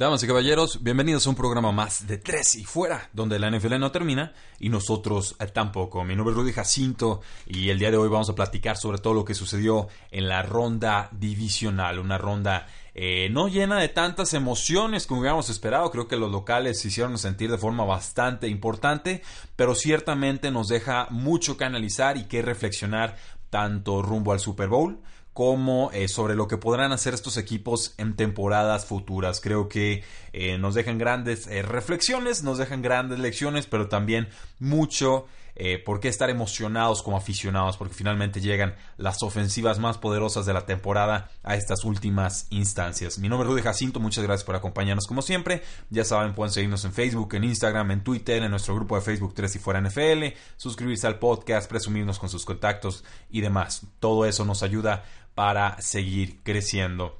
Damas y caballeros, bienvenidos a un programa más de Tres y Fuera, donde la NFL no termina y nosotros eh, tampoco. Mi nombre es Rudy Jacinto y el día de hoy vamos a platicar sobre todo lo que sucedió en la ronda divisional, una ronda eh, no llena de tantas emociones como hubiéramos esperado. Creo que los locales se hicieron sentir de forma bastante importante, pero ciertamente nos deja mucho que analizar y que reflexionar tanto rumbo al Super Bowl como eh, sobre lo que podrán hacer estos equipos en temporadas futuras. Creo que eh, nos dejan grandes eh, reflexiones, nos dejan grandes lecciones, pero también mucho eh, por qué estar emocionados como aficionados, porque finalmente llegan las ofensivas más poderosas de la temporada a estas últimas instancias. Mi nombre es Rudy Jacinto, muchas gracias por acompañarnos como siempre. Ya saben, pueden seguirnos en Facebook, en Instagram, en Twitter, en nuestro grupo de Facebook 3 y fuera NFL, suscribirse al podcast, presumirnos con sus contactos y demás. Todo eso nos ayuda para seguir creciendo.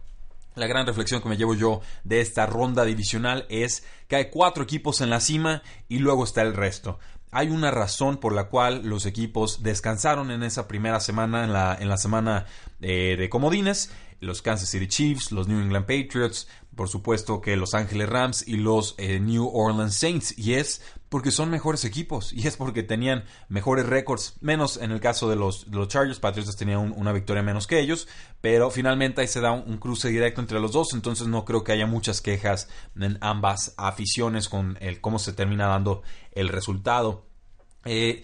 La gran reflexión que me llevo yo de esta ronda divisional es que hay cuatro equipos en la cima y luego está el resto hay una razón por la cual los equipos descansaron en esa primera semana, en la, en la semana eh, de comodines. Los Kansas City Chiefs, los New England Patriots, por supuesto que los Ángeles Rams y los eh, New Orleans Saints. Y es porque son mejores equipos y es porque tenían mejores récords, menos en el caso de los, los Chargers, Patriots tenían una victoria menos que ellos, pero finalmente ahí se da un, cruce directo entre los dos, entonces no creo que haya muchas quejas en ambas aficiones con el cómo se termina dando el resultado. Eh,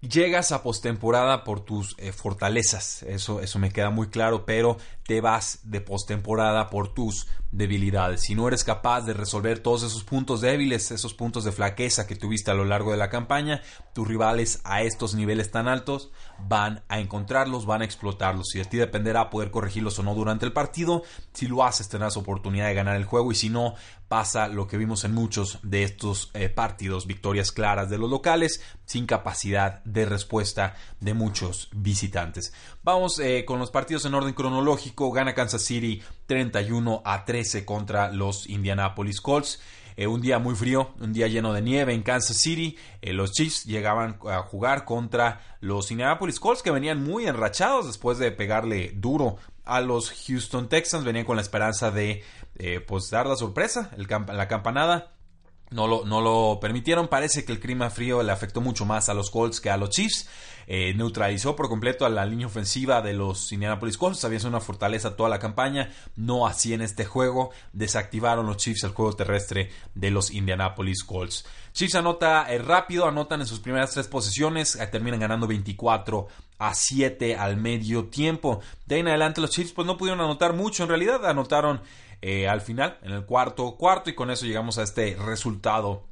llegas a postemporada por tus eh, fortalezas, eso, eso me queda muy claro, pero te vas de postemporada por tus debilidades. Si no eres capaz de resolver todos esos puntos débiles, esos puntos de flaqueza que tuviste a lo largo de la campaña, tus rivales a estos niveles tan altos van a encontrarlos, van a explotarlos. Y de ti dependerá poder corregirlos o no durante el partido. Si lo haces, tendrás oportunidad de ganar el juego y si no, pasa lo que vimos en muchos de estos eh, partidos, victorias claras de los locales, sin capacidad de respuesta de muchos visitantes. Vamos eh, con los partidos en orden cronológico. Gana Kansas City 31 a 13 contra los Indianapolis Colts. Eh, un día muy frío, un día lleno de nieve en Kansas City. Eh, los Chiefs llegaban a jugar contra los Indianapolis Colts que venían muy enrachados después de pegarle duro a los Houston Texans. Venían con la esperanza de pues dar la sorpresa, la campanada no lo, no lo, permitieron. Parece que el clima frío le afectó mucho más a los Colts que a los Chiefs. Eh, neutralizó por completo a la línea ofensiva de los Indianapolis Colts. Había sido una fortaleza toda la campaña. No así en este juego. Desactivaron los Chiefs el juego terrestre de los Indianapolis Colts. Chiefs anota eh, rápido, anotan en sus primeras tres posiciones. Eh, terminan ganando 24 a 7 al medio tiempo. De ahí en adelante los Chiefs pues no pudieron anotar mucho. En realidad anotaron al final, en el cuarto cuarto, y con eso llegamos a este resultado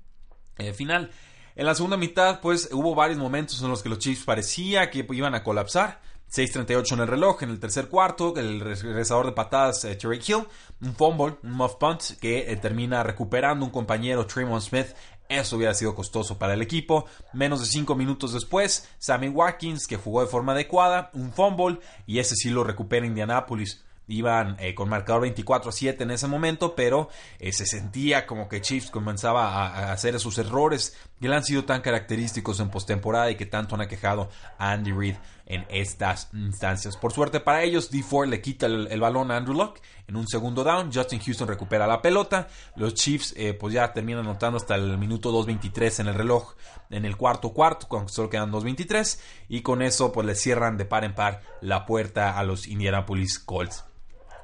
final. En la segunda mitad, pues hubo varios momentos en los que los Chiefs parecía que iban a colapsar. 6.38 en el reloj, en el tercer cuarto, el regresador de patadas, eh, Hill, un fumble, un muff punt, que termina recuperando un compañero, Tremont Smith, eso hubiera sido costoso para el equipo. Menos de 5 minutos después, Sammy Watkins, que jugó de forma adecuada, un fumble, y ese sí lo recupera Indianapolis iban eh, con marcador 24 a 7 en ese momento, pero eh, se sentía como que Chiefs comenzaba a, hacer esos errores que le han sido tan característicos en postemporada y que tanto han aquejado a Andy Reid en estas instancias. Por suerte para ellos, D. Ford le quita el, balón a Andrew Luck en un segundo down. Justin Houston recupera la pelota. Los Chiefs eh, pues ya terminan anotando hasta el minuto 2.23 en el reloj en el cuarto cuarto, cuando solo quedan 2.23 y con eso pues le cierran de par en par la puerta a los Indianapolis Colts.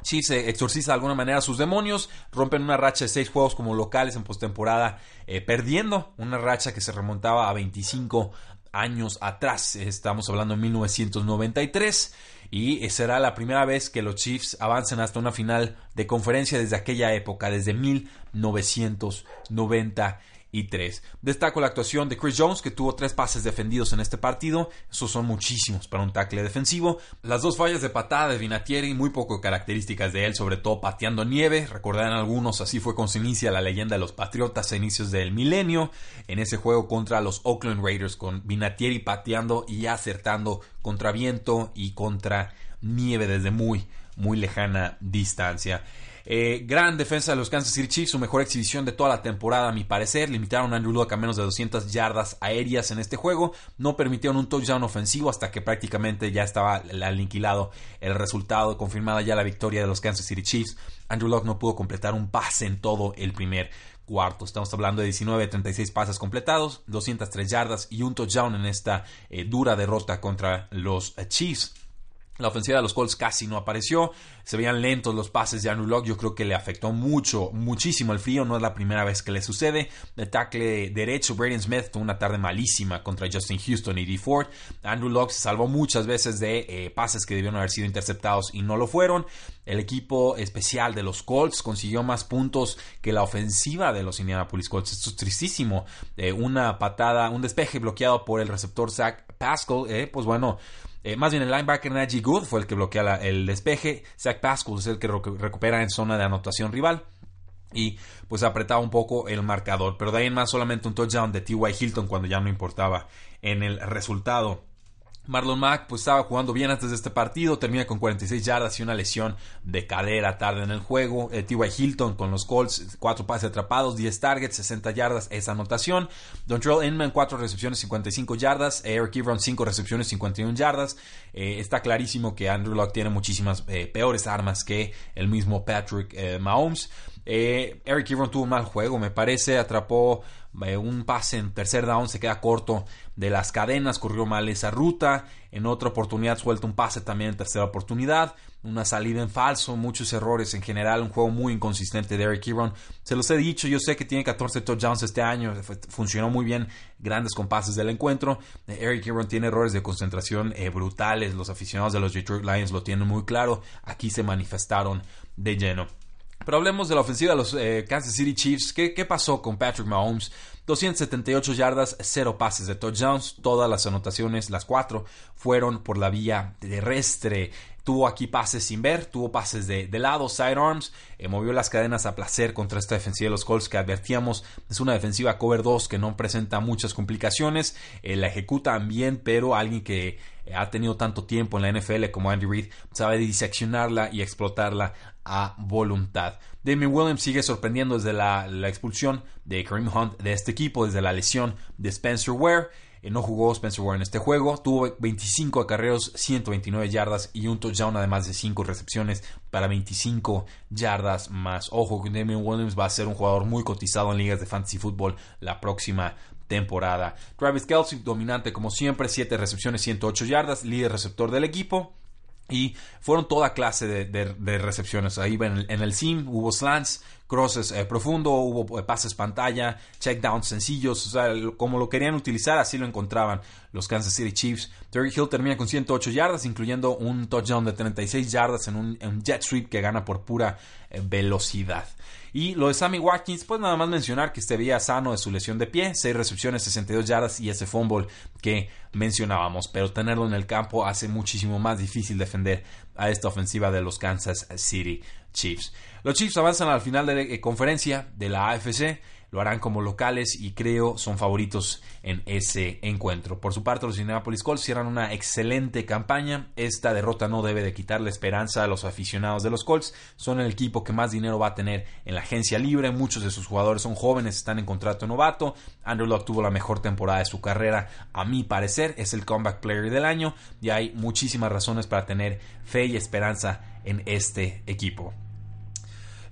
Chiefs exorciza de alguna manera a sus demonios, rompen una racha de seis juegos como locales en postemporada, eh, perdiendo una racha que se remontaba a 25 años atrás. Estamos hablando de 1993 y será la primera vez que los Chiefs avancen hasta una final de conferencia desde aquella época, desde 1993. Y 3. Destaco la actuación de Chris Jones, que tuvo tres pases defendidos en este partido. Esos son muchísimos para un tackle defensivo. Las dos fallas de patada de Vinatieri, muy poco características de él, sobre todo pateando nieve. Recordarán algunos, así fue con su inicia la leyenda de los Patriotas a inicios del milenio. En ese juego contra los Oakland Raiders, con Vinatieri pateando y acertando contra viento y contra nieve desde muy, muy lejana distancia. Eh, gran defensa de los Kansas City Chiefs, su mejor exhibición de toda la temporada, a mi parecer. Limitaron a Andrew Luck a menos de 200 yardas aéreas en este juego. No permitieron un touchdown ofensivo hasta que prácticamente ya estaba aniquilado el resultado, confirmada ya la victoria de los Kansas City Chiefs. Andrew Luck no pudo completar un pase en todo el primer cuarto. Estamos hablando de 19 36 pases completados, 203 yardas y un touchdown en esta eh, dura derrota contra los eh, Chiefs. La ofensiva de los Colts casi no apareció. Se veían lentos los pases de Andrew Locke. Yo creo que le afectó mucho, muchísimo el frío. No es la primera vez que le sucede. El tackle derecho, Braden Smith, tuvo una tarde malísima contra Justin Houston y D. Ford. Andrew Locke se salvó muchas veces de eh, pases que debieron haber sido interceptados y no lo fueron. El equipo especial de los Colts consiguió más puntos que la ofensiva de los Indianapolis Colts. Esto es tristísimo. Eh, una patada, un despeje bloqueado por el receptor Zach Pascal. Eh, pues bueno. Eh, más bien el linebacker Najee Good fue el que bloquea el despeje. Zach Pascal es el que recupera en zona de anotación rival. Y pues apretaba un poco el marcador. Pero de ahí en más solamente un touchdown de T.Y. Hilton cuando ya no importaba en el resultado. Marlon Mack pues estaba jugando bien antes de este partido, termina con 46 yardas y una lesión de cadera tarde en el juego. Eh, T.Y. Hilton con los Colts, 4 pases atrapados, 10 targets, 60 yardas, esa anotación. Dontrell Inman, 4 recepciones, 55 yardas. Eric Ebron, 5 recepciones, 51 yardas. Eh, está clarísimo que Andrew Locke tiene muchísimas eh, peores armas que el mismo Patrick eh, Mahomes. Eric Ebron tuvo un mal juego, me parece, atrapó un pase en tercer down, se queda corto de las cadenas, corrió mal esa ruta, en otra oportunidad suelta un pase también en tercera oportunidad, una salida en falso, muchos errores en general, un juego muy inconsistente de Eric Ebron. Se los he dicho, yo sé que tiene 14 touchdowns este año, funcionó muy bien, grandes compases del encuentro. Eric Ebron tiene errores de concentración eh, brutales, los aficionados de los Detroit Lions lo tienen muy claro, aquí se manifestaron de lleno. Pero hablemos de la ofensiva de los eh, Kansas City Chiefs. ¿Qué, ¿Qué, pasó con Patrick Mahomes? 278 yardas, 0 pases de touchdowns. Todas las anotaciones, las 4, fueron por la vía terrestre. Tuvo aquí pases sin ver, tuvo pases de, lado, sidearms, eh, movió las cadenas a placer contra esta defensiva de los Colts que advertíamos. Es una defensiva cover 2 que no presenta muchas complicaciones, eh, la ejecutan bien, pero alguien que ha tenido tanto tiempo en la NFL como Andy Reid sabe diseccionarla y explotarla a voluntad. Damien Williams sigue sorprendiendo desde la, expulsión de Kareem Hunt de este equipo, desde la lesión de Spencer Ware. Eh, no jugó Spencer Ware en este juego. Tuvo 25 acarreos, 129 yardas y un touchdown además de 5 recepciones para 25 yardas más. Ojo que Damian Williams va a ser un jugador muy cotizado en ligas de fantasy fútbol la próxima temporada. Travis Kelsey dominante como siempre, 7 recepciones, 108 yardas, líder receptor del equipo. Y fueron toda clase de, recepciones. Ahí en el, en el sim hubo slants, crosses eh, profundo, hubo eh, pases pantalla, checkdowns sencillos, o sea, como lo querían utilizar, así lo encontraban los Kansas City Chiefs. Terry Hill termina con 108 yardas, incluyendo un touchdown de 36 yardas en un, jet sweep que gana por pura eh, velocidad. Y lo de Sammy Watkins, pues nada más mencionar que este veía sano de su lesión de pie, 6 recepciones, 62 yardas y ese fumble que mencionábamos, pero tenerlo en el campo hace muchísimo más difícil defender a esta ofensiva de los Kansas City Chiefs. Los Chiefs avanzan al final de la eh, conferencia de la AFC lo harán como locales y creo son favoritos en ese encuentro. Por su parte, los Indianapolis Colts cierran una excelente campaña. Esta derrota no debe de quitarle esperanza a los aficionados de los Colts. Son el equipo que más dinero va a tener en la agencia libre. Muchos de sus jugadores son jóvenes, están en contrato novato. Andrew Locke tuvo la mejor temporada de su carrera, a mi parecer. Es el comeback player del año y hay muchísimas razones para tener fe y esperanza en este equipo.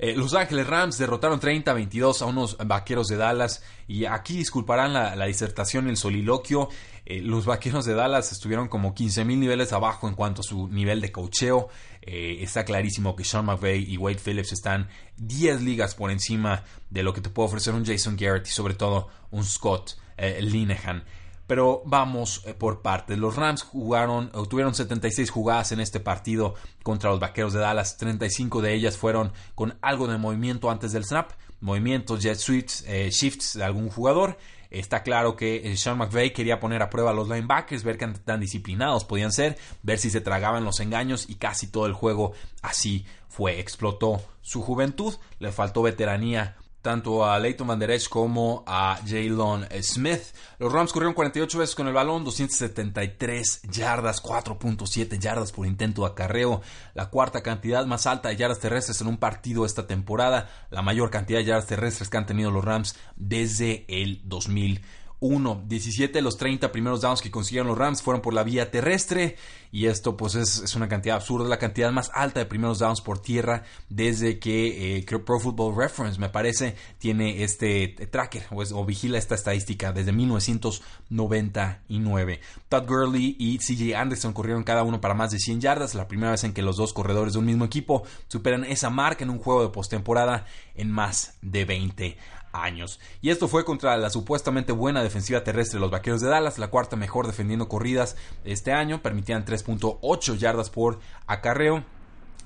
Eh, los Ángeles Rams derrotaron 30-22 a unos vaqueros de Dallas. Y aquí disculparán la, disertación el soliloquio. Eh, los vaqueros de Dallas estuvieron como 15.000 niveles abajo en cuanto a su nivel de cocheo. Eh, está clarísimo que Sean McVay y Wade Phillips están 10 ligas por encima de lo que te puede ofrecer un Jason Garrett y sobre todo un Scott Linehan. Pero vamos eh, por partes. Los Rams jugaron, tuvieron 76 jugadas en este partido contra los Vaqueros de Dallas. 35 de ellas fueron con algo de movimiento antes del snap. movimientos, jet sweeps, eh, shifts de algún jugador. Está claro que eh, Sean McVay quería poner a prueba a los linebackers, ver qué tan disciplinados podían ser, ver si se tragaban los engaños y casi todo el juego así fue. Explotó su juventud, le faltó veteranía tanto a Leighton Van Der como a Jalen Smith. Los Rams corrieron 48 veces con el balón, 273 yardas, 4.7 yardas por intento de acarreo, la cuarta cantidad más alta de yardas terrestres en un partido esta temporada, la mayor cantidad de yardas terrestres que han tenido los Rams desde el 2000 1. 17 de los 30 primeros downs que consiguieron los Rams fueron por la vía terrestre. Y esto pues es, una cantidad absurda, la cantidad más alta de primeros downs por tierra desde que eh, Pro Football Reference, me parece, tiene este tracker o, vigila esta estadística desde 1999. Todd Gurley y CJ Anderson corrieron cada uno para más de 100 yardas, la primera vez en que los dos corredores de un mismo equipo superan esa marca en un juego de postemporada en más de 20 años. Y esto fue contra la supuestamente buena defensiva terrestre de los Vaqueros de Dallas, la cuarta mejor defendiendo corridas este año, permitían 3.8 yardas por acarreo.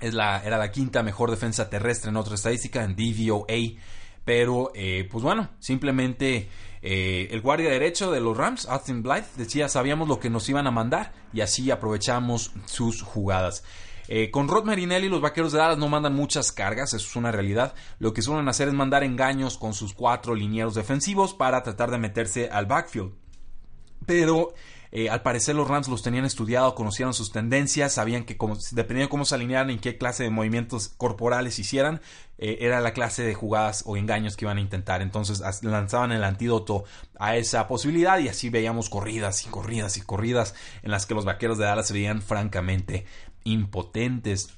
Es la, era la quinta mejor defensa terrestre en otra estadística, en DVOA. Pero, eh, pues bueno, simplemente eh, el guardia derecho de los Rams, Austin Blythe, decía, sabíamos lo que nos iban a mandar y así aprovechamos sus jugadas. Eh, con Rod Marinelli los vaqueros de Dallas no mandan muchas cargas, eso es una realidad. Lo que suelen hacer es mandar engaños con sus cuatro linieros defensivos para tratar de meterse al backfield. Pero eh, al parecer los Rams los tenían estudiado, conocían sus tendencias, sabían que dependiendo de cómo se alinearan, en qué clase de movimientos corporales hicieran, eh, era la clase de jugadas o engaños que iban a intentar. Entonces lanzaban el antídoto a esa posibilidad y así veíamos corridas y corridas y corridas en las que los vaqueros de Dallas se veían francamente impotentes.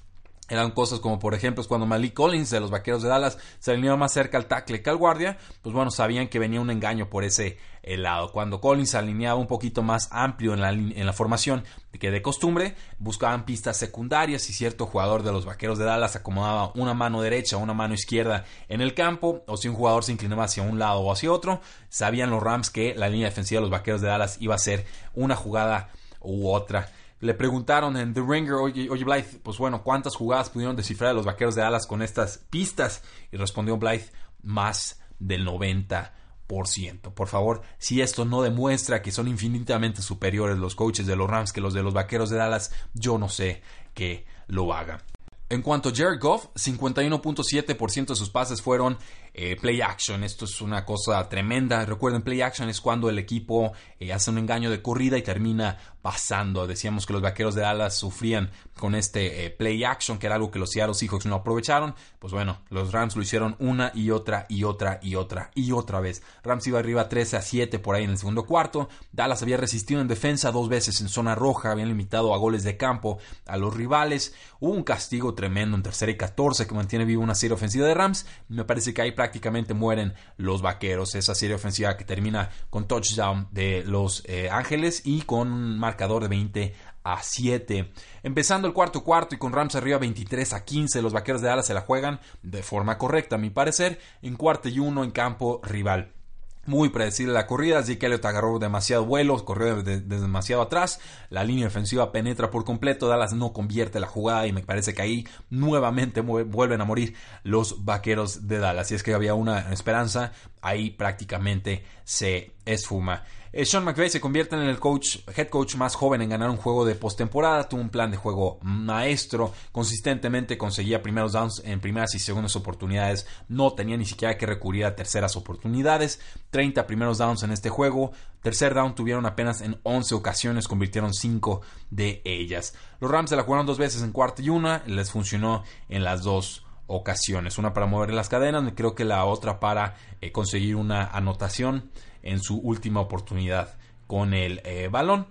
Eran cosas como, por ejemplo, cuando Malik Collins de los Vaqueros de Dallas se alineó más cerca al tackle que al guardia, pues bueno, sabían que venía un engaño por ese eh, lado. Cuando Collins se alineaba un poquito más amplio en la, formación que de costumbre, buscaban pistas secundarias y cierto jugador de los Vaqueros de Dallas acomodaba una mano derecha o una mano izquierda en el campo, o si un jugador se inclinaba hacia un lado o hacia otro, sabían los Rams que la línea defensiva de los Vaqueros de Dallas iba a ser una jugada u otra. Le preguntaron en The Ringer, oye, oye Blythe, pues bueno, ¿cuántas jugadas pudieron descifrar a los vaqueros de Dallas con estas pistas? Y respondió Blythe, más del 90%. Por favor, si esto no demuestra que son infinitamente superiores los coaches de los Rams que los de los vaqueros de Dallas, yo no sé que lo haga. En cuanto a Jared Goff, 51.7% de sus pases fueron eh, play action. Esto es una cosa tremenda. Recuerden, play action es cuando el equipo eh, hace un engaño de corrida y termina pasando. Decíamos que los vaqueros de Dallas sufrían con este eh, play action, que era algo que los Seattle Seahawks no aprovecharon. Pues bueno, los Rams lo hicieron una y otra y otra y otra y otra vez. Rams iba arriba 13 a 7 por ahí en el segundo cuarto. Dallas había resistido en defensa dos veces en zona roja, habían limitado a goles de campo a los rivales. Hubo un castigo tremendo en tercera y 14 que mantiene viva una serie ofensiva de Rams. Me parece que hay prácticamente mueren los vaqueros. Esa serie ofensiva que termina con touchdown de los eh, Ángeles y con un marcador de 20 a 7. Empezando el cuarto cuarto y con Rams arriba 23 a 15, los vaqueros de Dallas se la juegan de forma correcta, a mi parecer, en cuarto y uno en campo rival muy predecible la corrida. Zeke Elliott agarró demasiado vuelo, corrió desde demasiado atrás. La línea ofensiva penetra por completo. Dallas no convierte la jugada y me parece que ahí nuevamente vuelven a morir los vaqueros de Dallas. Si es que había una esperanza, ahí prácticamente se esfuma. Eh, Sean McVay se convierte en el coach, head coach más joven en ganar un juego de postemporada. Tuvo un plan de juego maestro. Consistentemente conseguía primeros downs en primeras y segundas oportunidades. No tenía ni siquiera que recurrir a terceras oportunidades. 30 primeros downs en este juego. Tercer down tuvieron apenas en 11 ocasiones, convirtieron 5 de ellas. Los Rams se la jugaron dos veces en cuarta y una. Les funcionó en las dos ocasiones. Una para mover las cadenas, creo que la otra para eh, conseguir una anotación en su última oportunidad con el eh, balón.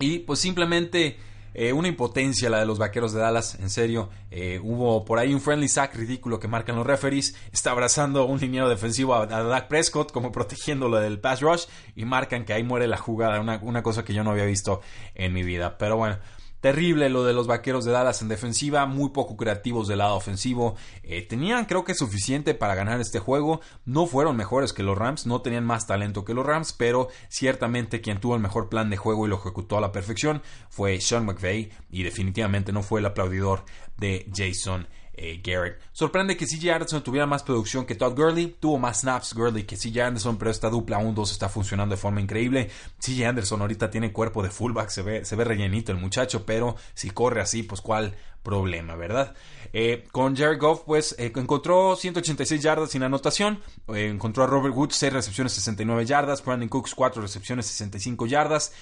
Y pues simplemente eh, una impotencia la de los vaqueros de Dallas, en serio. Eh, hubo por ahí un friendly sack ridículo que marcan los referees. Está abrazando un liniero defensivo a, a Dak Prescott, como protegiéndolo del pass rush. Y marcan que ahí muere la jugada. Una, una cosa que yo no había visto en mi vida. Pero bueno, Terrible lo de los vaqueros de Dallas en defensiva, muy poco creativos del lado ofensivo. Eh, tenían creo que suficiente para ganar este juego. No fueron mejores que los Rams, no tenían más talento que los Rams, pero ciertamente quien tuvo el mejor plan de juego y lo ejecutó a la perfección fue Sean McVay y definitivamente no fue el aplaudidor de Jason eh, Garrett. Sorprende que CJ Anderson tuviera más producción que Todd Gurley. Tuvo más snaps Gurley que CJ Anderson, pero esta dupla 1-2 está funcionando de forma increíble. CJ Anderson ahorita tiene cuerpo de fullback, se ve, se ve rellenito el muchacho, pero si corre así, pues cuál problema, ¿verdad? Eh, con Jared Goff, pues eh, encontró 186 yardas sin anotación. Encontró a Robert Woods 6 recepciones, 69 yardas. Brandon Cooks 4 recepciones, 65 yardas.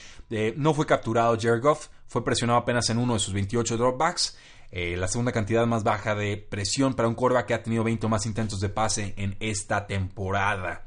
no fue capturado Jared Goff. Fue presionado apenas en uno de sus 28 dropbacks. La segunda cantidad más baja de presión para un quarterback que ha tenido 20 más intentos de pase en esta temporada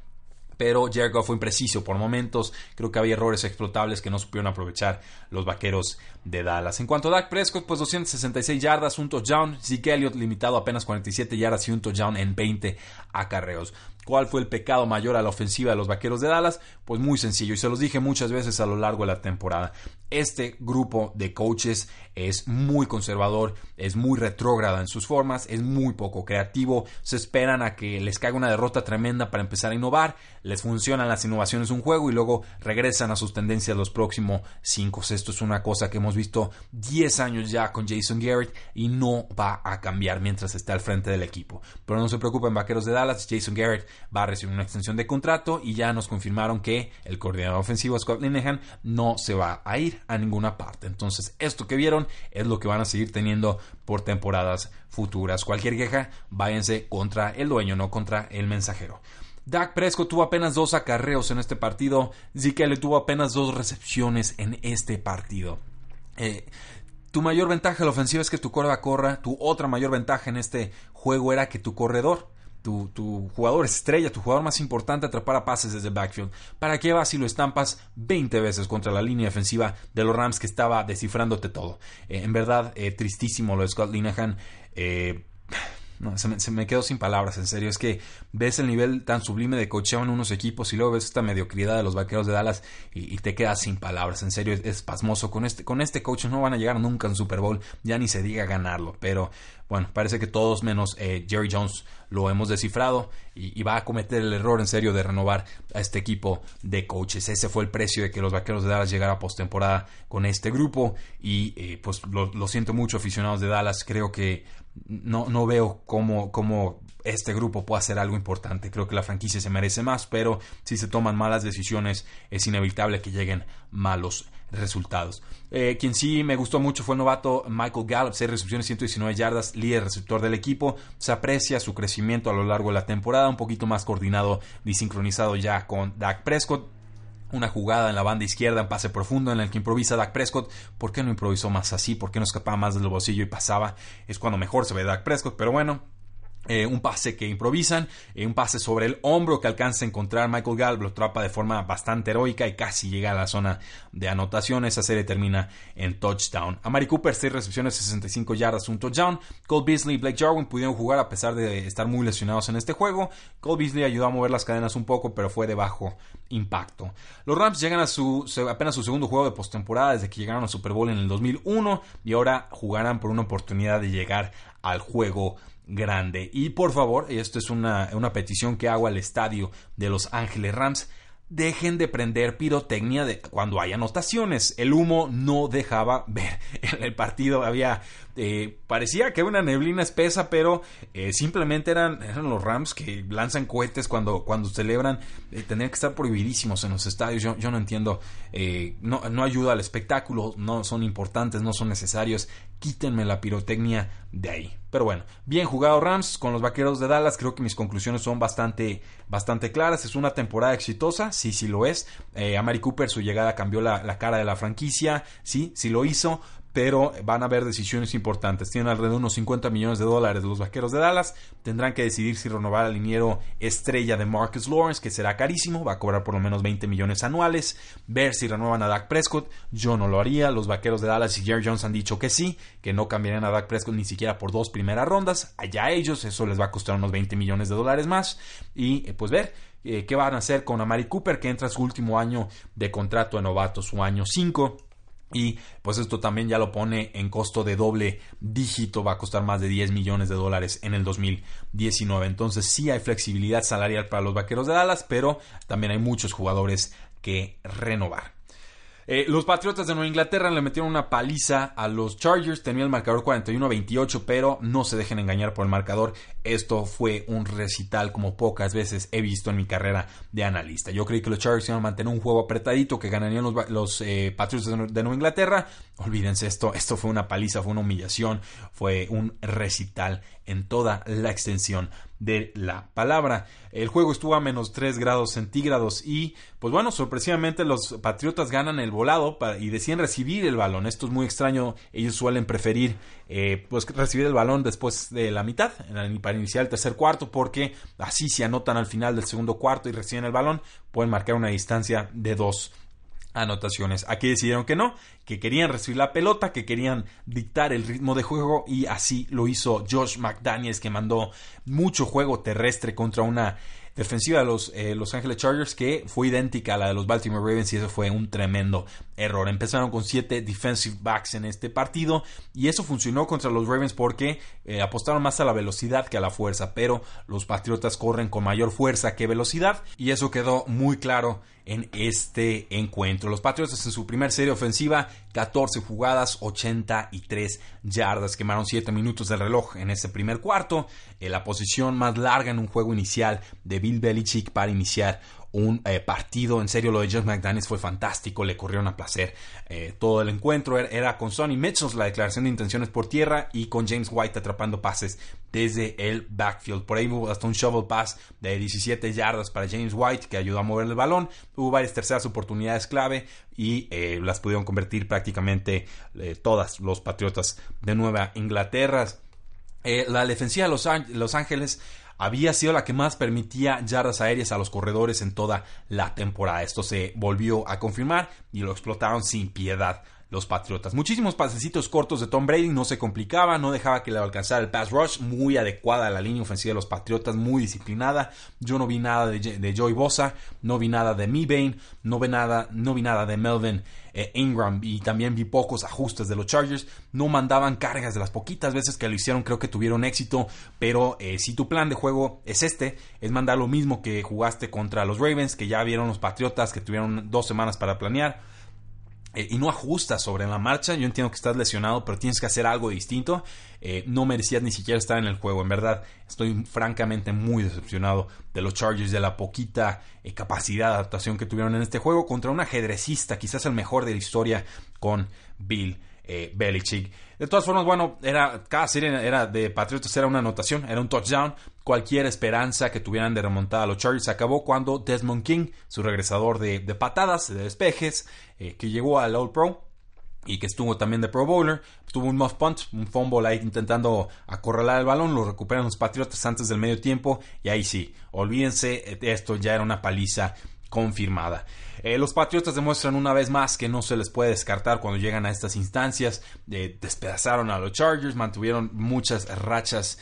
pero Jared fue impreciso por momentos. Creo que había errores explotables que no supieron aprovechar los vaqueros de Dallas. En cuanto a Dak Prescott, pues 266 yardas, un touchdown. Zeke Elliott limitado a apenas 47 yardas y un touchdown en 20 acarreos. ¿Cuál fue el pecado mayor a la ofensiva de los Vaqueros de Dallas? Pues muy sencillo y se los dije muchas veces a lo largo de la temporada. Este grupo de coaches es muy conservador, es muy retrógrada en sus formas, es muy poco creativo, se esperan a que les caiga una derrota tremenda para empezar a innovar, les funcionan las innovaciones un juego y luego regresan a sus tendencias los próximos 5. Esto es una cosa que hemos visto 10 años ya con Jason Garrett y no va a cambiar mientras esté al frente del equipo. Pero no se preocupen, Vaqueros de Dallas, Jason Garrett va a recibir una extensión de contrato y ya nos confirmaron que el coordinador ofensivo Scott Linehan no se va a ir a ninguna parte. Entonces, esto que vieron es lo que van a seguir teniendo por temporadas futuras. Cualquier queja, váyanse contra el dueño, no contra el mensajero. Dak Prescott tuvo apenas dos acarreos en este partido. Zeke tuvo apenas dos recepciones en este partido. Eh, tu mayor ventaja en la ofensiva es que tu corva corra. Tu otra mayor ventaja en este juego era que tu corredor tu, jugador estrella, tu jugador más importante atrapara pases desde backfield. ¿Para qué vas si lo estampas 20 veces contra la línea defensiva de los Rams que estaba descifrándote todo? Eh, en verdad, eh, tristísimo lo de Scott Linehan. Eh, no, se me, quedo sin palabras, en serio. Es que ves el nivel tan sublime de cocheo en unos equipos y luego ves esta mediocridad de los vaqueros de Dallas y, te quedas sin palabras. En serio, es, pasmoso. Con este, con este coach no van a llegar nunca en Super Bowl, ya ni se diga ganarlo. Pero bueno, parece que todos menos eh, Jerry Jones lo hemos descifrado y, va a cometer el error en serio de renovar a este equipo de coaches. Ese fue el precio de que los vaqueros de Dallas llegaran a postemporada con este grupo y eh, pues lo, lo siento mucho aficionados de Dallas. Creo que no, no veo cómo, cómo este grupo puede hacer algo importante. Creo que la franquicia se merece más, pero si se toman malas decisiones es inevitable que lleguen malos resultados. Eh, quien sí me gustó mucho fue el novato Michael Gallup, 6 recepciones, 119 yardas, líder receptor del equipo. Se aprecia su crecimiento a lo largo de la temporada, un poquito más coordinado y sincronizado ya con Dak Prescott una jugada en la banda izquierda, un pase profundo en el que improvisa Dak Prescott. ¿Por qué no improvisó más así? ¿Por qué no escapaba más del bolsillo y pasaba? Es cuando mejor se ve Dak Prescott, pero bueno, eh, un pase que improvisan, eh, un pase sobre el hombro que alcanza a encontrar Michael Gallup, lo atrapa de forma bastante heroica y casi llega a la zona de anotación. Esa serie termina en touchdown. A Mari Cooper, 6 recepciones, 65 yardas, un touchdown. Cole Beasley y Blake Jarwin pudieron jugar a pesar de estar muy lesionados en este juego. Cole Beasley ayudó a mover las cadenas un poco, pero fue de bajo impacto. Los Rams llegan a su apenas su segundo juego de postemporada desde que llegaron al Super Bowl en el 2001 y ahora jugarán por una oportunidad de llegar al juego grande. Y por favor, esto es una, una petición que hago al estadio de Los Ángeles Rams dejen de prender pirotecnia de cuando hay anotaciones. El humo no dejaba ver. En el partido había eh, parecía que una neblina espesa, pero eh, simplemente eran, eran los Rams que lanzan cohetes cuando, cuando celebran. Eh, que estar prohibidísimos en los estadios. Yo, no entiendo. no, no ayuda al espectáculo. No son importantes, no son necesarios. Quítenme la pirotecnia de ahí. Pero bueno, bien jugado Rams con los vaqueros de Dallas. Creo que mis conclusiones son bastante, bastante claras. Es una temporada exitosa, sí, sí lo es. a Mari Cooper su llegada cambió la, la cara de la franquicia, sí, sí lo hizo pero van a haber decisiones importantes. Tienen alrededor de unos 50 millones de dólares los vaqueros de Dallas. Tendrán que decidir si renovar al liniero estrella de Marcus Lawrence, que será carísimo, va a cobrar por lo menos 20 millones anuales. Ver si renuevan a Dak Prescott, yo no lo haría. Los vaqueros de Dallas y Jerry Jones han dicho que sí, que no cambiarían a Dak Prescott ni siquiera por dos primeras rondas. Allá ellos, eso les va a costar unos 20 millones de dólares más. Y eh, pues ver eh, qué van a hacer con Amari Cooper, que entra su último año de contrato de novato, su año 5. Y pues esto también ya lo pone en costo de doble dígito, va a costar más de 10 millones de dólares en el 2019. Entonces sí hay flexibilidad salarial para los Vaqueros de Dallas, pero también hay muchos jugadores que renovar. Eh, los Patriotas de Nueva Inglaterra le metieron una paliza a los Chargers. Tenía el marcador 41-28, pero no se dejen engañar por el marcador. Esto fue un recital como pocas veces he visto en mi carrera de analista. Yo creí que los Chargers iban a mantener un juego apretadito, que ganarían los, eh, Patriotas de, Nueva Inglaterra. Olvídense esto, esto fue una paliza, fue una humillación, fue un recital en toda la extensión de la palabra. El juego estuvo a menos 3 grados centígrados y, pues bueno, sorpresivamente los Patriotas ganan el volado y deciden recibir el balón. Esto es muy extraño. Ellos suelen preferir eh, pues recibir el balón después de la mitad, para iniciar el tercer cuarto, porque así se anotan al final del segundo cuarto y reciben el balón, pueden marcar una distancia de dos anotaciones. Aquí decidieron que no, que querían recibir la pelota, que querían dictar el ritmo de juego y así lo hizo Josh McDaniels que mandó mucho juego terrestre contra una defensiva de los eh, Los Angeles Chargers que fue idéntica a la de los Baltimore Ravens y eso fue un tremendo error. Empezaron con siete defensive backs en este partido y eso funcionó contra los Ravens porque eh, apostaron más a la velocidad que a la fuerza, pero los Patriotas corren con mayor fuerza que velocidad y eso quedó muy claro en este encuentro. Los Patriotas en su primer serie ofensiva, 14 jugadas, 83 yardas, quemaron 7 minutos del reloj en ese primer cuarto, en la posición más larga en un juego inicial de Bill Belichick para iniciar un eh, partido. En serio, lo de Josh McDaniels fue fantástico, le corrieron a placer eh, todo el encuentro. Era, con Sonny Mitchell la declaración de intenciones por tierra y con James White atrapando pases desde el backfield. Por ahí hubo hasta un shovel pass de 17 yardas para James White que ayudó a mover el balón. Hubo varias terceras oportunidades clave y eh, las pudieron convertir prácticamente todas los Patriotas de Nueva Inglaterra. la defensiva de Los Ángeles había sido la que más permitía yardas aéreas a los corredores en toda la temporada. Esto se volvió a confirmar y lo explotaron sin piedad los Patriotas. Muchísimos pasecitos cortos de Tom Brady, no se complicaba, no dejaba que le alcanzara el pass rush, muy adecuada a la línea ofensiva de los Patriotas, muy disciplinada. Yo no vi nada de, Joy Bosa, no vi nada de Mebane, no no vi nada de Melvin eh, Ingram y también vi pocos ajustes de los Chargers. No mandaban cargas de las poquitas veces que lo hicieron, creo que tuvieron éxito, pero eh, si tu plan de juego es este, es mandar lo mismo que jugaste contra los Ravens, que ya vieron los Patriotas, que tuvieron dos semanas para planear eh, y no ajustas sobre la marcha. Yo entiendo que estás lesionado, pero tienes que hacer algo distinto. Eh, no merecías ni siquiera estar en el juego. En verdad, estoy francamente muy decepcionado de los Chargers, de la poquita eh, capacidad de adaptación que tuvieron en este juego contra un ajedrecista, quizás el mejor de la historia, con Bill Belichick. De todas formas, bueno, era, cada serie era de Patriotas era una anotación, era un touchdown. Cualquier esperanza que tuvieran de remontar a los Chargers acabó cuando Desmond King, su regresador de, patadas, de despejes, eh, que llegó al All Pro y que estuvo también de Pro Bowler, tuvo un muff punt, un fumble ahí intentando acorralar el balón, lo recuperan los Patriotas antes del medio tiempo y ahí sí, olvídense, esto ya era una paliza confirmada. Eh, los Patriotas demuestran una vez más que no se les puede descartar cuando llegan a estas instancias. Eh, despedazaron a los Chargers, mantuvieron muchas rachas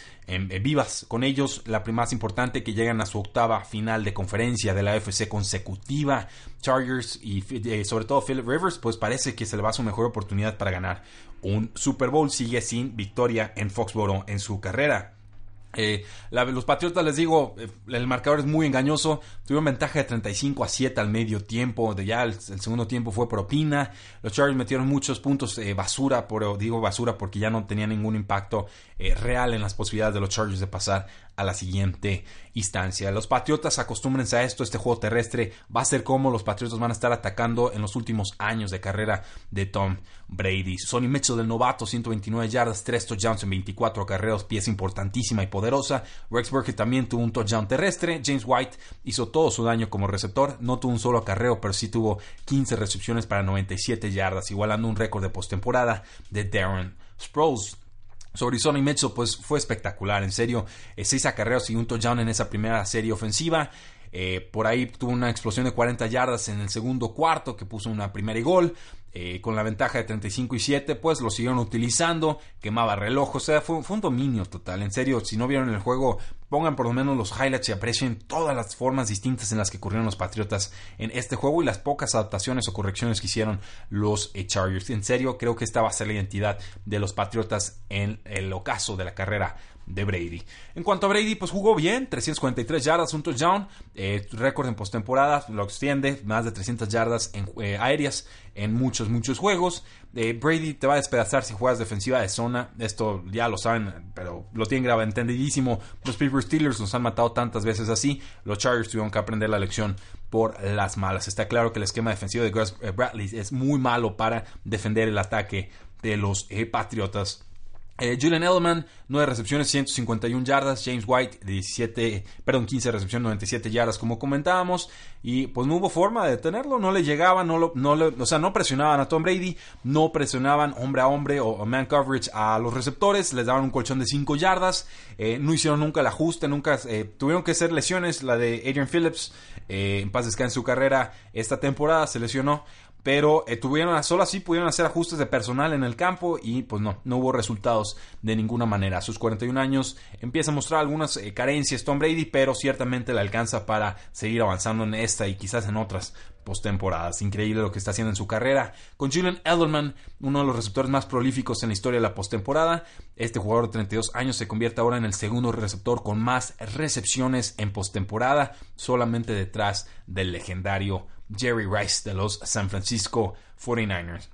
vivas con ellos. La más importante que llegan a su octava final de conferencia de la FC consecutiva. Chargers y eh, sobre todo Philip Rivers, pues parece que se le va su mejor oportunidad para ganar un Super Bowl. Sigue sin victoria en Foxborough en su carrera. Eh, los Patriotas, les digo, eh, el marcador es muy engañoso. Tuvieron ventaja de 35 a 7 al medio tiempo. De ya el, segundo tiempo fue propina. Los Chargers metieron muchos puntos eh, basura, pero digo basura porque ya no tenía ningún impacto real en las posibilidades de los Chargers de pasar a la siguiente instancia. Los Patriotas acostúmbrense a esto, este juego terrestre va a ser como los Patriotas van a estar atacando en los últimos años de carrera de Tom Brady. Sonny Mitchell del novato, 129 yardas, 3 touchdowns en 24 carreras, pieza importantísima y poderosa. Rex Burkhead también tuvo un touchdown terrestre. James White hizo todo su daño como receptor, no tuvo un solo acarreo, pero sí tuvo 15 recepciones para 97 yardas, igualando un récord de postemporada de Darren Sproles sobre Sonny Mitchell, pues fue espectacular, en serio. Eh, seis acarreos y un touchdown en esa primera serie ofensiva. Eh, por ahí tuvo una explosión de 40 yardas en el segundo cuarto que puso una primera y gol. Eh, con la ventaja de 35 y 7, pues lo siguieron utilizando, quemaba reloj, o sea, fue, un dominio total. En serio, si no vieron el juego, pongan por lo menos los highlights y aprecien todas las formas distintas en las que corrieron los Patriotas en este juego y las pocas adaptaciones o correcciones que hicieron los eh, Chargers. En serio, creo que esta va a ser la identidad de los Patriotas en el ocaso de la carrera de Brady. En cuanto a Brady, pues jugó bien, 343 yardas, un touchdown, eh, récord en postemporada, lo extiende, más de 300 yardas en, eh, aéreas en muchos, muchos juegos. Eh, Brady te va a despedazar si juegas defensiva de zona, esto ya lo saben, pero lo tienen grave, entendidísimo. Los Pittsburgh Steelers nos han matado tantas veces así, los Chargers tuvieron que aprender la lección por las malas. Está claro que el esquema defensivo de Gus Bradley es muy malo para defender el ataque de los Patriotas. Eh, Julian Edelman, 9 recepciones, 151 yardas. James White, 17, perdón, 15 recepciones, 97 yardas, como comentábamos. Y pues no hubo forma de detenerlo, no le llegaban, no, lo, no o sea, no presionaban a Tom Brady, no presionaban hombre a hombre o, man coverage a los receptores, les daban un colchón de 5 yardas. Eh, no hicieron nunca el ajuste, nunca eh, tuvieron que ser lesiones. La de Adrian Phillips, en paz descanse su carrera, esta temporada se lesionó pero eh, tuvieron solo así pudieron hacer ajustes de personal en el campo y pues no, no hubo resultados de ninguna manera. A sus 41 años empieza a mostrar algunas eh, carencias Tom Brady, pero ciertamente le alcanza para seguir avanzando en esta y quizás en otras postemporadas. Increíble lo que está haciendo en su carrera. Con Julian Edelman, uno de los receptores más prolíficos en la historia de la postemporada, este jugador de 32 años se convierte ahora en el segundo receptor con más recepciones en postemporada, solamente detrás del legendario Jerry Rice de los San Francisco 49ers.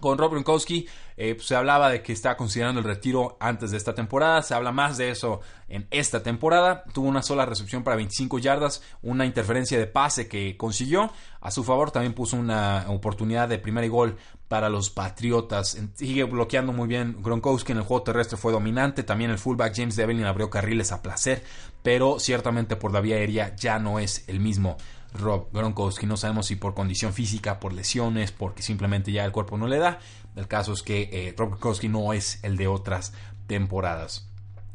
Con Rob Gronkowski eh, pues, se hablaba de que está considerando el retiro antes de esta temporada. Se habla más de eso en esta temporada. Tuvo una sola recepción para 25 yardas, una interferencia de pase que consiguió. A su favor también puso una oportunidad de primer gol para los Patriotas. Sigue bloqueando muy bien Gronkowski en el juego terrestre, fue dominante. También el fullback James Devlin abrió carriles a placer, pero ciertamente por la vía aérea ya no es el mismo Rob Gronkowski. No sabemos si por condición física, por lesiones, porque simplemente ya el cuerpo no le da. El caso es que eh, Rob Gronkowski no es el de otras temporadas.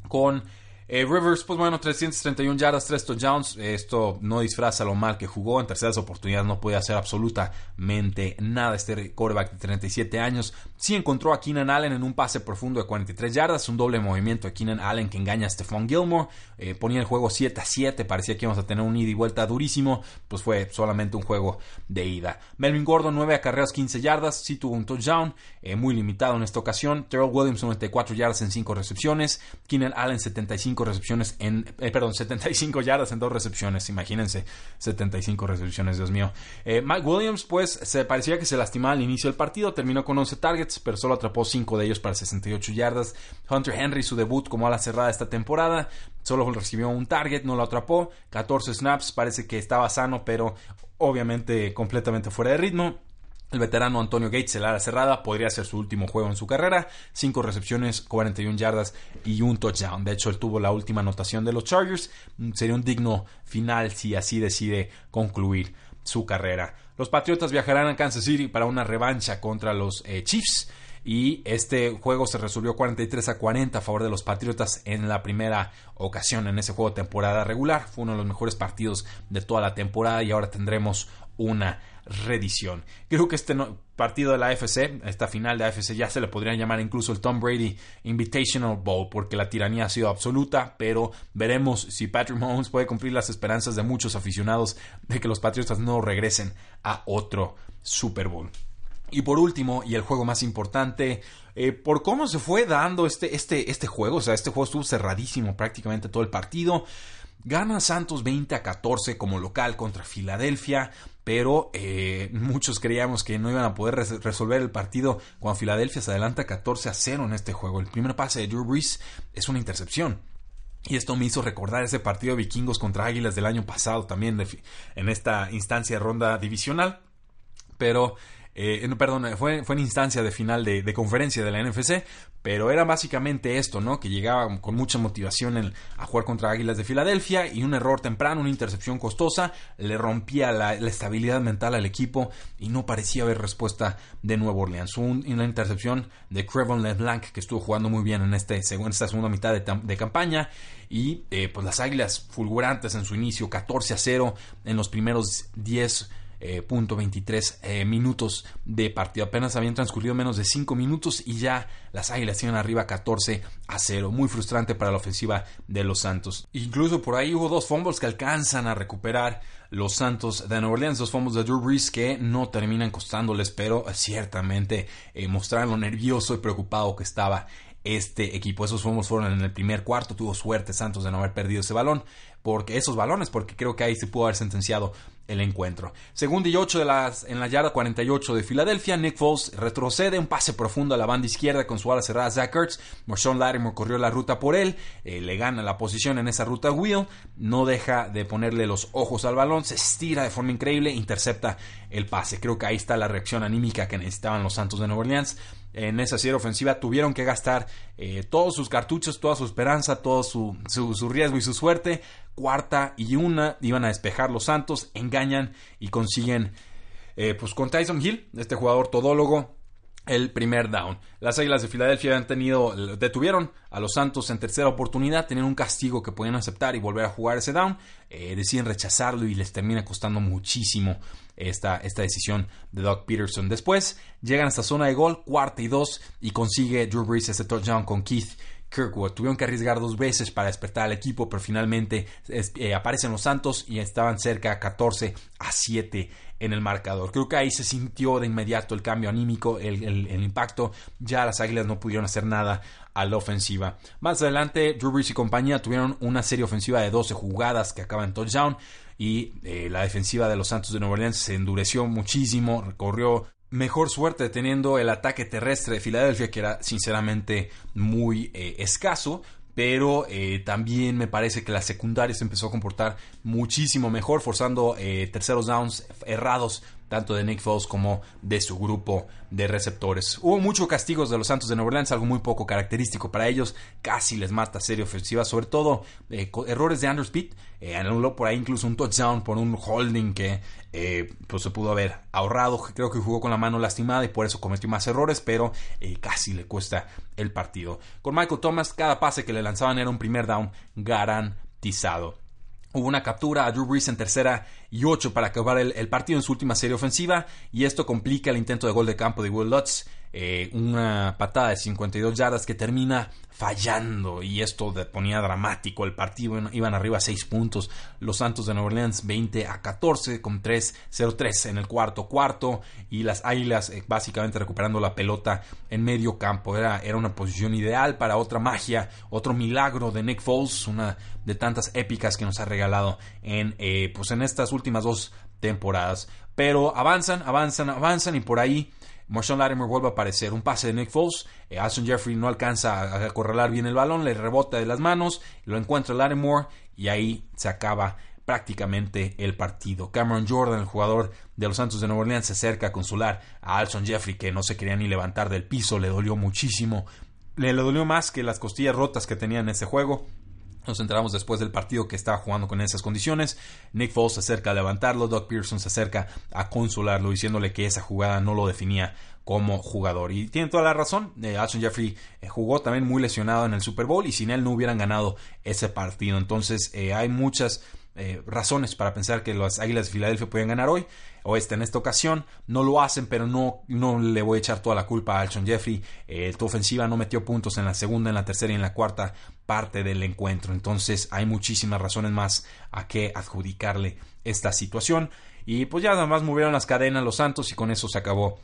Con eh, Rivers, pues bueno, 331 yardas, 3 touchdowns. Esto no disfraza lo mal que jugó. En terceras oportunidades no puede hacer absolutamente nada. Este quarterback de 37 años sí encontró a Keenan Allen en un pase profundo de 43 yardas. Un doble movimiento de Keenan Allen que engaña a Stephon Gilmore. Eh, ponía el juego 7 a 7. Parecía que íbamos a tener un ida y vuelta durísimo. Pues fue solamente un juego de ida. Melvin Gordon, 9 acarreos, 15 yardas. Sí tuvo un touchdown. Eh, muy limitado en esta ocasión. Terrell Williams, 94 yardas en 5 recepciones. Keenan Allen, 75 recepciones en, eh, perdón, 75 yardas en dos recepciones, imagínense, 75 recepciones, Dios mío. Eh, Mike Williams, pues, se parecía que se lastimaba al inicio del partido, terminó con 11 targets, pero solo atrapó 5 de ellos para 68 yardas. Hunter Henry, su debut como ala cerrada esta temporada, solo recibió un target, no lo atrapó, 14 snaps, parece que estaba sano, pero obviamente completamente fuera de ritmo. El veterano Antonio Gates, el ala cerrada, podría ser su último juego en su carrera. 5 recepciones, 41 yardas y un touchdown. De hecho, él tuvo la última anotación de los Chargers. Mm, sería un digno final si así decide concluir su carrera. Los Patriotas viajarán a Kansas City para una revancha contra los eh, Chiefs. Y este juego se resolvió 43 a 40 a favor de los Patriotas en la primera ocasión en ese juego de temporada regular. Fue uno de los mejores partidos de toda la temporada y ahora tendremos una redición. Creo que este partido de la AFC, esta final de AFC, ya se le podría llamar incluso el Tom Brady Invitational Bowl, porque la tiranía ha sido absoluta, pero veremos si Patrick Mahomes puede cumplir las esperanzas de muchos aficionados de que los Patriotas no regresen a otro Super Bowl. Y por último, y el juego más importante, eh, por cómo se fue dando este, este, este juego, o sea, este juego estuvo cerradísimo prácticamente todo el partido. Gana Santos 20 a 14 como local contra Filadelfia, pero eh, muchos creíamos que no iban a poder resolver el partido cuando Filadelfia se adelanta 14 a 0 en este juego. El primer pase de Drew Brees es una intercepción. Y esto me hizo recordar ese partido de vikingos contra Águilas del año pasado también en esta instancia de ronda divisional. Pero eh, perdón, fue, fue en instancia de final de, conferencia de la NFC, pero era básicamente esto, ¿no? Que llegaba con mucha motivación a jugar contra Águilas de Filadelfia y un error temprano, una intercepción costosa, le rompía la, estabilidad mental al equipo y no parecía haber respuesta de Nuevo Orleans. una intercepción de Crevon LeBlanc que estuvo jugando muy bien en, este, en esta segunda mitad de, campaña y eh, pues las Águilas fulgurantes en su inicio, 14 a 0 en los primeros 10 eh, punto 23 eh, minutos de partido. Apenas habían transcurrido menos de 5 minutos y ya las Águilas iban arriba 14 a 0. Muy frustrante para la ofensiva de los Santos. Incluso por ahí hubo dos fumbles que alcanzan a recuperar los Santos de Nueva Orleans, dos fumbles de Drew Brees que no terminan costándoles, pero ciertamente eh, mostraron lo nervioso y preocupado que estaba este equipo. Esos fumbles fueron en el primer cuarto. Tuvo suerte Santos de no haber perdido ese balón, porque esos balones, porque creo que ahí se pudo haber sentenciado el encuentro. Segundo y ocho de las, en la yarda 48 de Filadelfia, Nick Foles retrocede un pase profundo a la banda izquierda con su ala cerrada Zach Ertz. Marshawn Lattimore corrió la ruta por él, eh, le gana la posición en esa ruta Will, no deja de ponerle los ojos al balón, se estira de forma increíble, intercepta el pase. Creo que ahí está la reacción anímica que necesitaban los Santos de Nueva Orleans en esa serie ofensiva tuvieron que gastar eh, todos sus cartuchos, toda su esperanza, todo su, su, riesgo y su suerte. Cuarta y una iban a despejar los Santos, engañan y consiguen eh, pues con Tyson Hill, este jugador todólogo, el primer down. Las Águilas de Filadelfia han tenido, detuvieron a los Santos en tercera oportunidad, tenían un castigo que podían aceptar y volver a jugar ese down, eh, deciden rechazarlo y les termina costando muchísimo esta, esta decisión de Doug Peterson. Después llegan a esta zona de gol, cuarta y dos, y consigue Drew Brees ese touchdown con Keith Kirkwood. Tuvieron que arriesgar dos veces para despertar al equipo, pero finalmente eh, aparecen los Santos y estaban cerca 14 a 7 en el marcador. Creo que ahí se sintió de inmediato el cambio anímico, el, impacto. Ya las Águilas no pudieron hacer nada a la ofensiva. Más adelante, Drew Brees y compañía tuvieron una serie ofensiva de 12 jugadas que acaban en touchdown y eh, la defensiva de los Santos de Nueva Orleans se endureció muchísimo, recorrió mejor suerte teniendo el ataque terrestre de Filadelfia que era sinceramente muy eh, escaso pero eh, también me parece que la secundaria se empezó a comportar muchísimo mejor, forzando terceros downs errados tanto de Nick Foles como de su grupo de receptores. Hubo muchos castigos de los Santos de Nueva Orleans, algo muy poco característico para ellos, casi les mata serie ofensiva, sobre todo eh, errores de Andrew Speed, eh, anuló por ahí incluso un touchdown por un holding que eh, pues se pudo haber ahorrado, creo que jugó con la mano lastimada y por eso cometió más errores, pero casi le cuesta el partido. Con Michael Thomas, cada pase que le lanzaban era un primer down garantizado. Hubo una captura a Drew Brees en tercera y ocho para acabar el, partido en su última serie ofensiva y esto complica el intento de gol de campo de Will Lutz. Eh, una patada de 52 yardas que termina fallando. Y esto ponía dramático el partido, iban arriba 6 puntos, los Santos de Nueva Orleans 20 a 14 con 3-0-3 en el cuarto cuarto. Y las Águilas eh, básicamente recuperando la pelota en medio campo, era, era una posición ideal para otra magia, otro milagro de Nick Foles, una de tantas épicas que nos ha regalado en, eh, pues en estas últimas dos temporadas, pero avanzan, avanzan, avanzan y por ahí Marshawn Latimer vuelve a aparecer. Un pase de Nick Foles. Eh, Alson Jeffrey no alcanza a acorralar bien el balón, le rebota de las manos, lo encuentra Lattimore y ahí se acaba prácticamente el partido. Cameron Jordan, el jugador de los Santos de Nueva Orleans, se acerca a consolar a Alson Jeffrey, que no se quería ni levantar del piso, le dolió muchísimo. Le, le dolió más que las costillas rotas que tenía en ese juego. Nos enteramos después del partido que estaba jugando con esas condiciones. Nick Foles se acerca a levantarlo, Doug Pearson se acerca a consolarlo diciéndole que esa jugada no lo definía como jugador. Y tiene toda la razón. Eh, Alson Jeffrey eh, jugó también muy lesionado en el Super Bowl y sin él no hubieran ganado ese partido. Entonces eh, hay muchas eh, razones para pensar que las Águilas de Filadelfia pueden ganar hoy o esta en esta ocasión. No lo hacen, pero no, no le voy a echar toda la culpa a Alshon Jeffrey. Tu ofensiva no metió puntos en la segunda, en la tercera y en la cuarta parte del encuentro. Entonces hay muchísimas razones más a que adjudicarle esta situación. Y pues ya nada más movieron las cadenas los Santos y con eso se acabó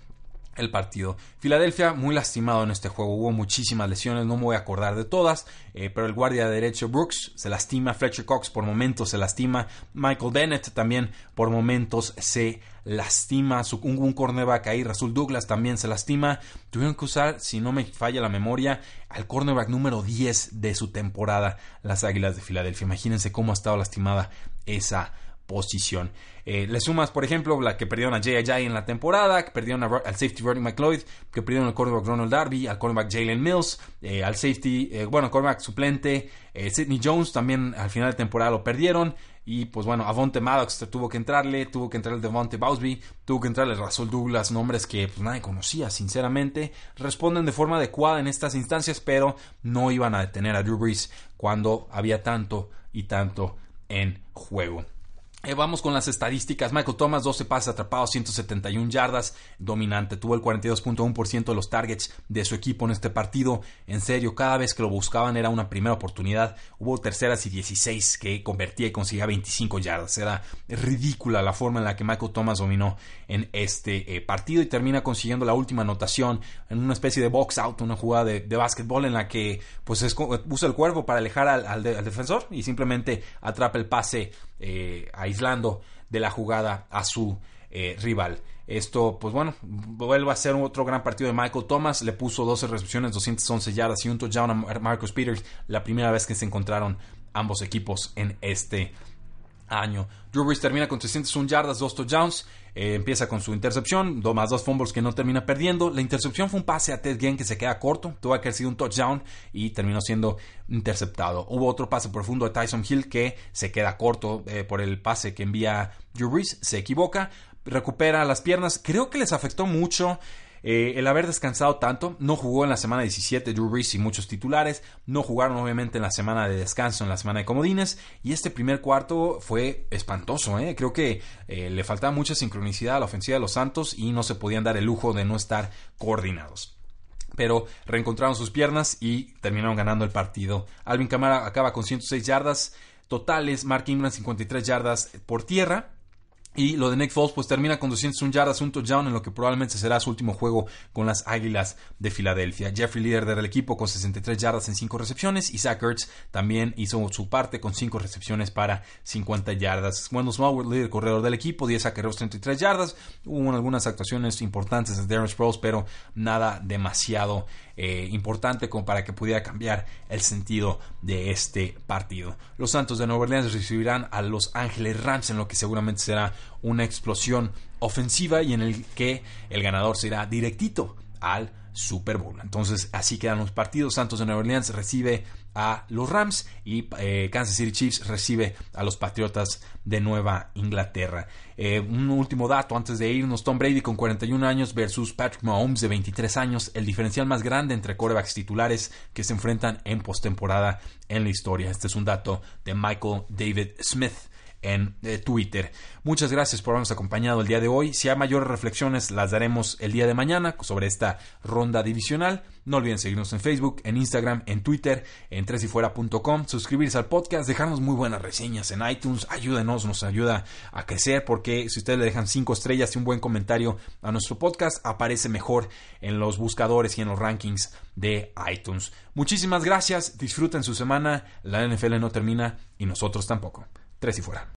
el partido. Filadelfia muy lastimado en este juego, hubo muchísimas lesiones, no me voy a acordar de todas, eh, pero el guardia derecho Brooks se lastima, Fletcher Cox por momentos se lastima, Michael Bennett también por momentos se lastima, su, un, un cornerback ahí, Rasul Douglas también se lastima, tuvieron que usar, si no me falla la memoria, al cornerback número 10 de su temporada, las Águilas de Filadelfia, imagínense cómo ha estado lastimada esa posición. Eh, le sumas, por ejemplo, la que perdieron a Jay en la temporada, que perdieron al safety Rodney McLeod, que perdieron al cornerback Ronald Darby, al cornerback Jalen Mills, eh, al safety, eh, bueno, cornerback suplente, Sidney Jones también al final de temporada lo perdieron. Y pues bueno, Avonte Maddox tuvo que entrarle, tuvo que entrarle Devonte Bowsby, tuvo que entrarle Russell Douglas, nombres que pues nadie conocía, sinceramente. Responden de forma adecuada en estas instancias, pero no iban a detener a Drew Brees cuando había tanto y tanto en juego. Eh, vamos con las estadísticas. Michael Thomas, 12 pases atrapados, 171 yardas, dominante. Tuvo el 42.1% de los targets de su equipo en este partido. En serio, cada vez que lo buscaban era una primera oportunidad. Hubo terceras y 16 que convertía y conseguía 25 yardas. Era ridícula la forma en la que Michael Thomas dominó en este eh, partido y termina consiguiendo la última anotación en una especie de box out, una jugada de, de básquetbol en la que pues usa el cuerpo para alejar al, defensor y simplemente atrapa el pase eh, aislando de la jugada a su eh, rival. Esto, pues bueno, vuelve a ser otro gran partido de Michael Thomas. Le puso 12 recepciones, 211 yardas y un touchdown a Marcus Peters. La primera vez que se encontraron ambos equipos en este año. Drew Brees termina con 301 yardas, 2 touchdowns. Eh, empieza con su intercepción, dos más dos fumbles que no termina perdiendo. La intercepción fue un pase a Ted Ginn que se queda corto, tuvo que haber sido un touchdown y terminó siendo interceptado. Hubo otro pase profundo de Tyson Hill que se queda corto eh, por el pase que envía Drew Brees, se equivoca, recupera las piernas. Creo que les afectó mucho eh, el haber descansado tanto, no jugó en la semana 17 Drew Brees y muchos titulares, no jugaron obviamente en la semana de descanso, en la semana de comodines, y este primer cuarto fue espantoso, ¿eh? creo que eh, le faltaba mucha sincronicidad a la ofensiva de los Santos y no se podían dar el lujo de no estar coordinados pero reencontraron sus piernas y terminaron ganando el partido. Alvin Kamara acaba con 106 yardas totales, Mark Ingram 53 yardas por tierra y lo de Nick Foles pues termina con 201 yardas, un touchdown en lo que probablemente será su último juego con las Águilas de Filadelfia. Jeffrey líder del equipo con 63 yardas en 5 recepciones y Zach Ertz también hizo su parte con 5 recepciones para 50 yardas. Wendell Smallwood líder corredor del equipo, 10 acarreos 33 yardas. Hubo algunas actuaciones importantes de Darren Sproles pero nada demasiado eh, importante como para que pudiera cambiar el sentido de este partido. Los Santos de Nueva Orleans recibirán a Los Ángeles Rams en lo que seguramente será una explosión ofensiva y en el que el ganador será directito al Super Bowl. Entonces así quedan los partidos. Santos de Nueva Orleans recibe a los Rams y eh, Kansas City Chiefs recibe a los Patriotas de Nueva Inglaterra. Eh, un último dato antes de irnos, Tom Brady con 41 años versus Patrick Mahomes de 23 años, el diferencial más grande entre corebacks titulares que se enfrentan en postemporada en la historia. Este es un dato de Michael David Smith en eh, Twitter. Muchas gracias por habernos acompañado el día de hoy. Si hay mayores reflexiones, las daremos el día de mañana sobre esta ronda divisional. No olviden seguirnos en Facebook, en Instagram, en Twitter, en tresyfuera.com, suscribirse al podcast, dejarnos muy buenas reseñas en iTunes, ayúdenos, nos ayuda a crecer porque si ustedes le dejan cinco estrellas y un buen comentario a nuestro podcast, aparece mejor en los buscadores y en los rankings de iTunes. Muchísimas gracias, disfruten su semana, la NFL no termina y nosotros tampoco. Tres y fuera.